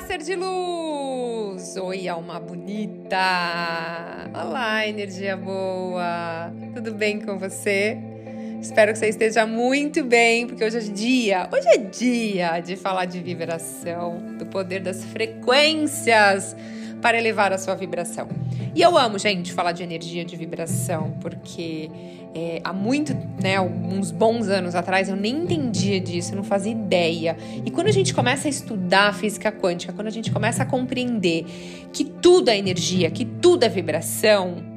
Ser de luz! Oi, alma bonita! Olá, energia boa! Tudo bem com você? Espero que você esteja muito bem, porque hoje é dia, hoje é dia de falar de vibração, do poder das frequências para elevar a sua vibração. E eu amo, gente, falar de energia, de vibração, porque é, há muito, né, uns bons anos atrás, eu nem entendia disso, eu não fazia ideia. E quando a gente começa a estudar física quântica, quando a gente começa a compreender que tudo é energia, que tudo é vibração,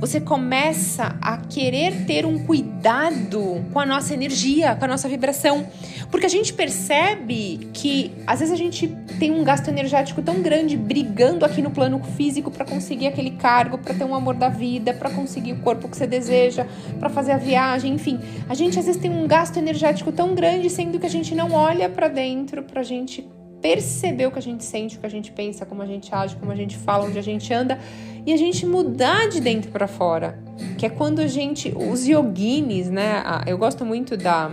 você começa a querer ter um cuidado com a nossa energia, com a nossa vibração. Porque a gente percebe que às vezes a gente tem um gasto energético tão grande brigando aqui no plano físico para conseguir aquele cargo, para ter um amor da vida, para conseguir o corpo que você deseja, para fazer a viagem, enfim. A gente às vezes tem um gasto energético tão grande, sendo que a gente não olha para dentro pra gente perceber o que a gente sente, o que a gente pensa, como a gente age, como a gente fala, onde a gente anda e a gente mudar de dentro para fora, que é quando a gente os yoginis, né? Eu gosto muito da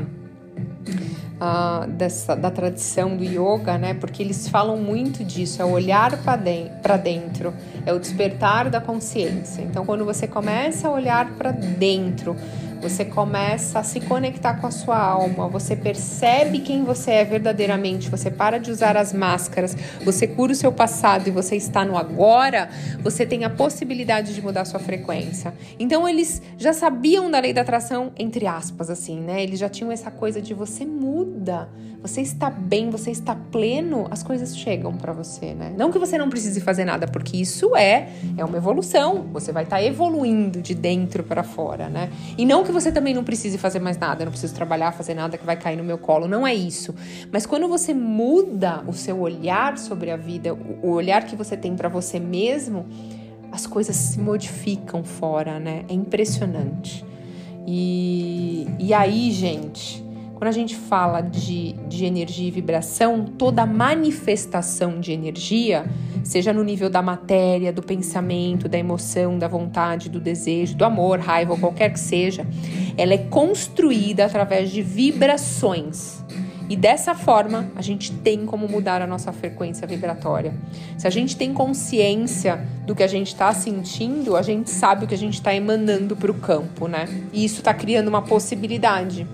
uh, dessa da tradição do yoga, né? Porque eles falam muito disso, é o olhar para dentro, é o despertar da consciência. Então, quando você começa a olhar para dentro você começa a se conectar com a sua alma, você percebe quem você é verdadeiramente, você para de usar as máscaras, você cura o seu passado e você está no agora, você tem a possibilidade de mudar sua frequência. Então eles já sabiam da lei da atração, entre aspas, assim, né? Eles já tinham essa coisa de você muda, você está bem, você está pleno, as coisas chegam para você, né? Não que você não precise fazer nada, porque isso é é uma evolução, você vai estar tá evoluindo de dentro para fora, né? E não que você também não precise fazer mais nada, não preciso trabalhar, fazer nada que vai cair no meu colo, não é isso. Mas quando você muda o seu olhar sobre a vida, o olhar que você tem para você mesmo, as coisas se modificam fora, né? É impressionante. E, e aí, gente, quando a gente fala de, de energia e vibração, toda manifestação de energia, seja no nível da matéria, do pensamento, da emoção, da vontade, do desejo, do amor, raiva ou qualquer que seja, ela é construída através de vibrações. E dessa forma, a gente tem como mudar a nossa frequência vibratória. Se a gente tem consciência do que a gente está sentindo, a gente sabe o que a gente está emanando para o campo, né? E isso está criando uma possibilidade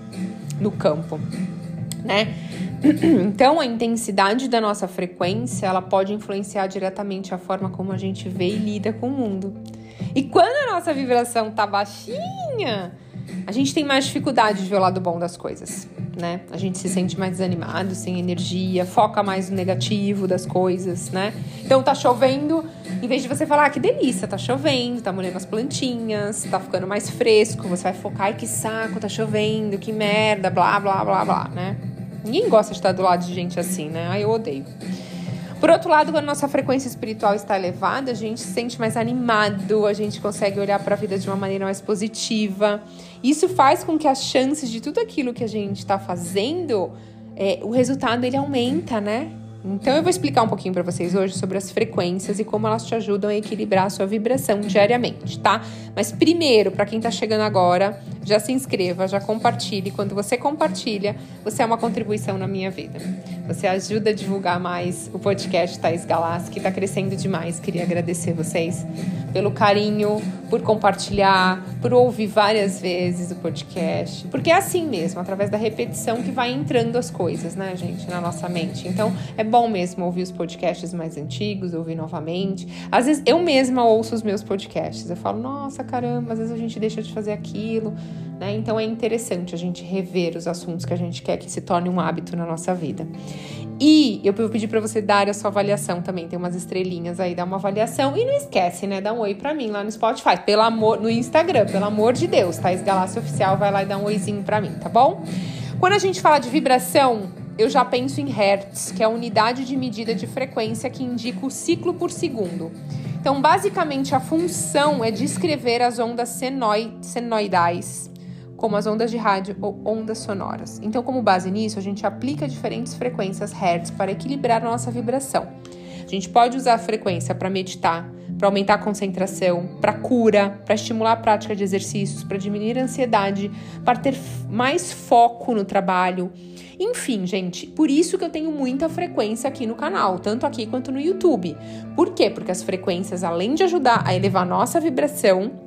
no campo, né? Então, a intensidade da nossa frequência, ela pode influenciar diretamente a forma como a gente vê e lida com o mundo. E quando a nossa vibração tá baixinha, a gente tem mais dificuldade de ver o lado bom das coisas, né? A gente se sente mais desanimado, sem energia, foca mais no negativo das coisas, né? Então tá chovendo, em vez de você falar, ah, que delícia, tá chovendo, tá molhando as plantinhas, tá ficando mais fresco, você vai focar, ai que saco, tá chovendo, que merda, blá, blá, blá, blá, né? Ninguém gosta de estar do lado de gente assim, né? Ai, eu odeio. Por outro lado, quando nossa frequência espiritual está elevada, a gente se sente mais animado, a gente consegue olhar para a vida de uma maneira mais positiva. Isso faz com que as chances de tudo aquilo que a gente está fazendo, é, o resultado ele aumenta, né? Então eu vou explicar um pouquinho para vocês hoje sobre as frequências e como elas te ajudam a equilibrar a sua vibração diariamente, tá? Mas primeiro, para quem está chegando agora, já se inscreva, já compartilhe. Quando você compartilha, você é uma contribuição na minha vida. Você ajuda a divulgar mais o podcast Thais Galas, que está crescendo demais. Queria agradecer vocês pelo carinho, por compartilhar, por ouvir várias vezes o podcast. Porque é assim mesmo, através da repetição que vai entrando as coisas, né, gente, na nossa mente. Então, é bom mesmo ouvir os podcasts mais antigos, ouvir novamente. Às vezes eu mesma ouço os meus podcasts. Eu falo, nossa, caramba, às vezes a gente deixa de fazer aquilo. Né? Então é interessante a gente rever os assuntos que a gente quer que se torne um hábito na nossa vida. E eu vou pedir para você dar a sua avaliação também. Tem umas estrelinhas aí, dá uma avaliação. E não esquece, né? Dá um oi para mim lá no Spotify. Pelo amor, no Instagram, pelo amor de Deus, Thais Galácia Oficial, vai lá e dá um oizinho para mim, tá bom? Quando a gente fala de vibração, eu já penso em Hertz, que é a unidade de medida de frequência que indica o ciclo por segundo. Então, basicamente, a função é descrever as ondas senoidais como as ondas de rádio ou ondas sonoras. Então, como base nisso, a gente aplica diferentes frequências Hertz para equilibrar a nossa vibração. A gente pode usar a frequência para meditar, para aumentar a concentração, para cura, para estimular a prática de exercícios, para diminuir a ansiedade, para ter mais foco no trabalho. Enfim, gente, por isso que eu tenho muita frequência aqui no canal, tanto aqui quanto no YouTube. Por quê? Porque as frequências, além de ajudar a elevar a nossa vibração,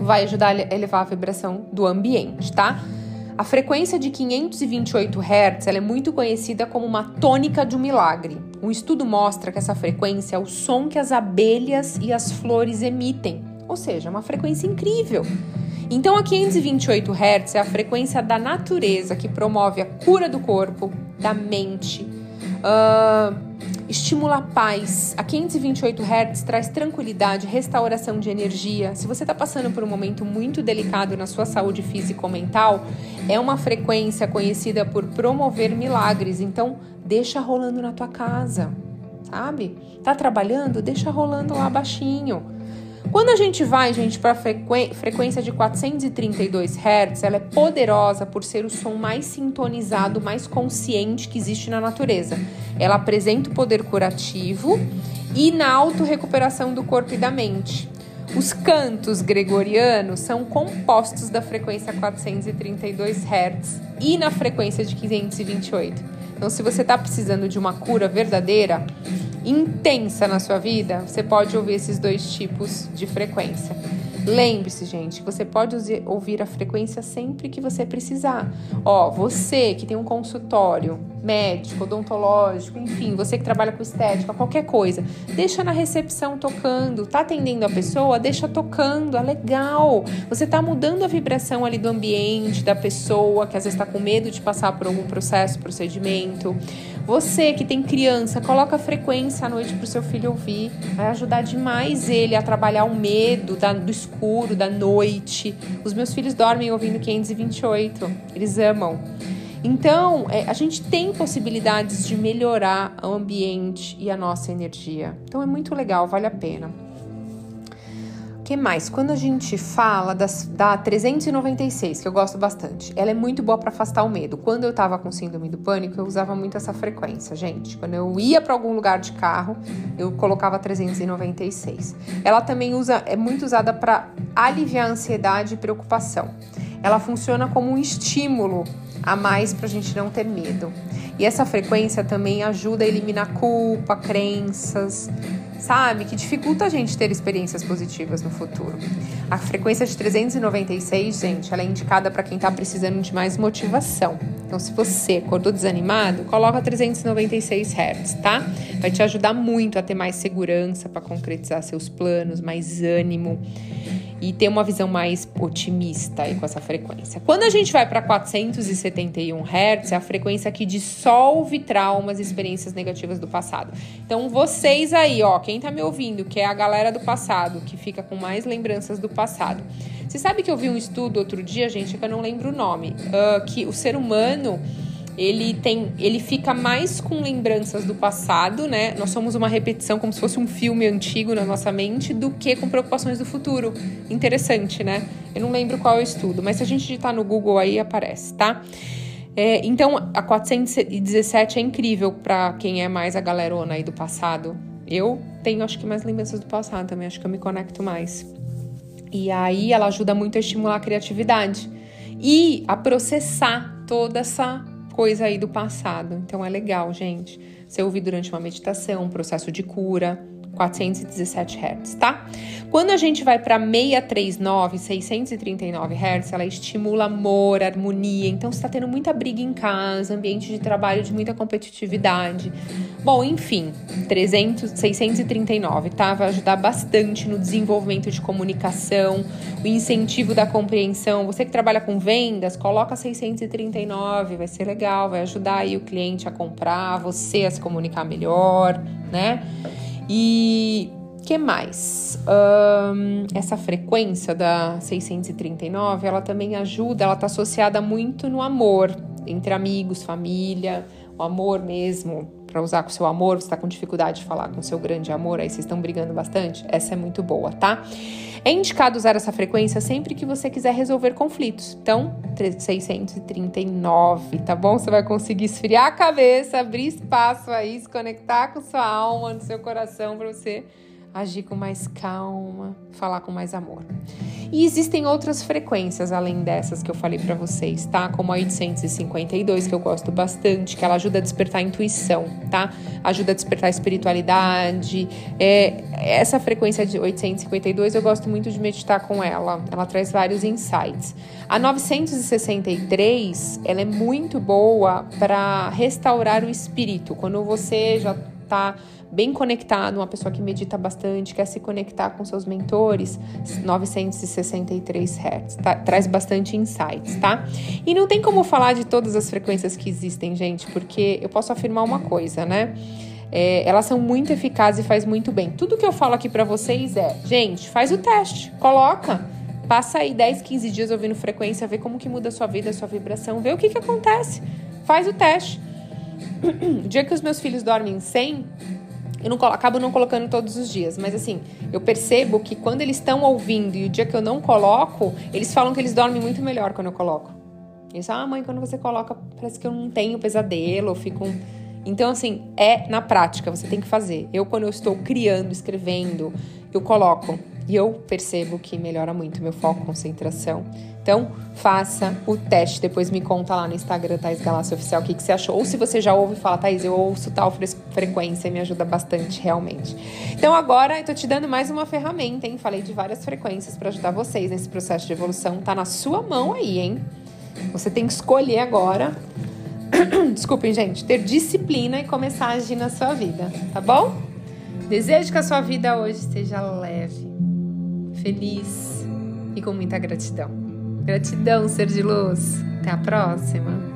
vai ajudar a elevar a vibração do ambiente, tá? A frequência de 528 Hz é muito conhecida como uma tônica de um milagre. Um estudo mostra que essa frequência é o som que as abelhas e as flores emitem, ou seja, uma frequência incrível. Então, a 528 Hz é a frequência da natureza que promove a cura do corpo, da mente, uh, estimula a paz. A 528 Hz traz tranquilidade, restauração de energia. Se você está passando por um momento muito delicado na sua saúde física ou mental, é uma frequência conhecida por promover milagres. Então, deixa rolando na tua casa, sabe? Tá trabalhando? Deixa rolando lá baixinho. Quando a gente vai, gente, para a frequência de 432 Hz, ela é poderosa por ser o som mais sintonizado, mais consciente que existe na natureza. Ela apresenta o poder curativo e na autorrecuperação do corpo e da mente. Os cantos gregorianos são compostos da frequência 432 Hz e na frequência de 528. Então, se você está precisando de uma cura verdadeira, intensa na sua vida, você pode ouvir esses dois tipos de frequência. Lembre-se, gente, você pode ouvir a frequência sempre que você precisar. Ó, você que tem um consultório médico, odontológico, enfim, você que trabalha com estética, qualquer coisa, deixa na recepção tocando. Tá atendendo a pessoa? Deixa tocando, é legal. Você tá mudando a vibração ali do ambiente, da pessoa que às vezes está com medo de passar por algum processo, procedimento. Você que tem criança, coloca frequência à noite para o seu filho ouvir. Vai ajudar demais ele a trabalhar o medo da, do escuro, da noite. Os meus filhos dormem ouvindo 528. Eles amam. Então, é, a gente tem possibilidades de melhorar o ambiente e a nossa energia. Então, é muito legal, vale a pena que mais? Quando a gente fala das, da 396, que eu gosto bastante, ela é muito boa para afastar o medo. Quando eu tava com síndrome do pânico, eu usava muito essa frequência, gente. Quando eu ia para algum lugar de carro, eu colocava 396. Ela também usa, é muito usada para aliviar a ansiedade e preocupação. Ela funciona como um estímulo a mais para a gente não ter medo. E essa frequência também ajuda a eliminar culpa, crenças, sabe? Que dificulta a gente ter experiências positivas no futuro. A frequência de 396, gente, ela é indicada para quem está precisando de mais motivação. Então, se você acordou desanimado, coloca 396 Hz, tá? Vai te ajudar muito a ter mais segurança para concretizar seus planos, mais ânimo e ter uma visão mais otimista aí com essa frequência. Quando a gente vai para 471 Hz, é a frequência que dissolve traumas e experiências negativas do passado. Então, vocês aí, ó, quem tá me ouvindo, que é a galera do passado, que fica com mais lembranças do passado. Você sabe que eu vi um estudo outro dia, gente, que eu não lembro o nome, uh, que o ser humano ele tem, ele fica mais com lembranças do passado, né? Nós somos uma repetição como se fosse um filme antigo na nossa mente do que com preocupações do futuro. Interessante, né? Eu não lembro qual é o estudo, mas se a gente digitar no Google aí aparece, tá? É, então, a 417 é incrível para quem é mais a galerona aí do passado. Eu tenho, acho que, mais lembranças do passado também, acho que eu me conecto mais. E aí ela ajuda muito a estimular a criatividade e a processar toda essa coisa aí do passado. Então é legal, gente. Você ouvir durante uma meditação, um processo de cura, 417 Hz, tá? Quando a gente vai para 639, 639 Hz, ela estimula amor, harmonia. Então, está tendo muita briga em casa, ambiente de trabalho de muita competitividade. Bom, enfim, 300, 639, tá? Vai ajudar bastante no desenvolvimento de comunicação, o incentivo da compreensão. Você que trabalha com vendas, coloca 639, vai ser legal, vai ajudar aí o cliente a comprar, você a se comunicar melhor, né? E que mais? Um, essa frequência da 639, ela também ajuda, ela está associada muito no amor entre amigos, família, o amor mesmo, para usar com seu amor, você está com dificuldade de falar com seu grande amor, aí vocês estão brigando bastante, essa é muito boa, tá? É indicado usar essa frequência sempre que você quiser resolver conflitos. Então, 639, tá bom? Você vai conseguir esfriar a cabeça, abrir espaço aí, se conectar com sua alma, no seu coração para você agir com mais calma, falar com mais amor. E existem outras frequências além dessas que eu falei para vocês, tá? Como a 852, que eu gosto bastante, que ela ajuda a despertar a intuição, tá? Ajuda a despertar a espiritualidade. É, essa frequência de 852 eu gosto muito de meditar com ela. Ela traz vários insights. A 963, ela é muito boa para restaurar o espírito. Quando você já tá bem conectado, uma pessoa que medita bastante, quer se conectar com seus mentores, 963 Hz, tá? traz bastante insights, tá? E não tem como falar de todas as frequências que existem, gente, porque eu posso afirmar uma coisa, né? É, elas são muito eficazes e faz muito bem. Tudo que eu falo aqui para vocês é, gente, faz o teste, coloca, passa aí 10, 15 dias ouvindo frequência, vê como que muda a sua vida, a sua vibração, vê o que que acontece, faz o teste. O dia que os meus filhos dormem sem, eu não acabo não colocando todos os dias, mas assim, eu percebo que quando eles estão ouvindo e o dia que eu não coloco, eles falam que eles dormem muito melhor quando eu coloco. Eles falam, ah, mãe, quando você coloca, parece que eu não tenho pesadelo, eu fico. Então, assim, é na prática, você tem que fazer. Eu, quando eu estou criando, escrevendo, eu coloco. E eu percebo que melhora muito meu foco, concentração. Então, faça o teste. Depois me conta lá no Instagram, Thais Galácia Oficial, o que, que você achou. Ou se você já ouve, fala, Thais, eu ouço tal frequência me ajuda bastante, realmente. Então, agora eu tô te dando mais uma ferramenta, hein? Falei de várias frequências para ajudar vocês nesse processo de evolução. Tá na sua mão aí, hein? Você tem que escolher agora. Desculpem, gente, ter disciplina e começar a agir na sua vida, tá bom? Desejo que a sua vida hoje seja leve, feliz e com muita gratidão. Gratidão, ser de luz. Até a próxima.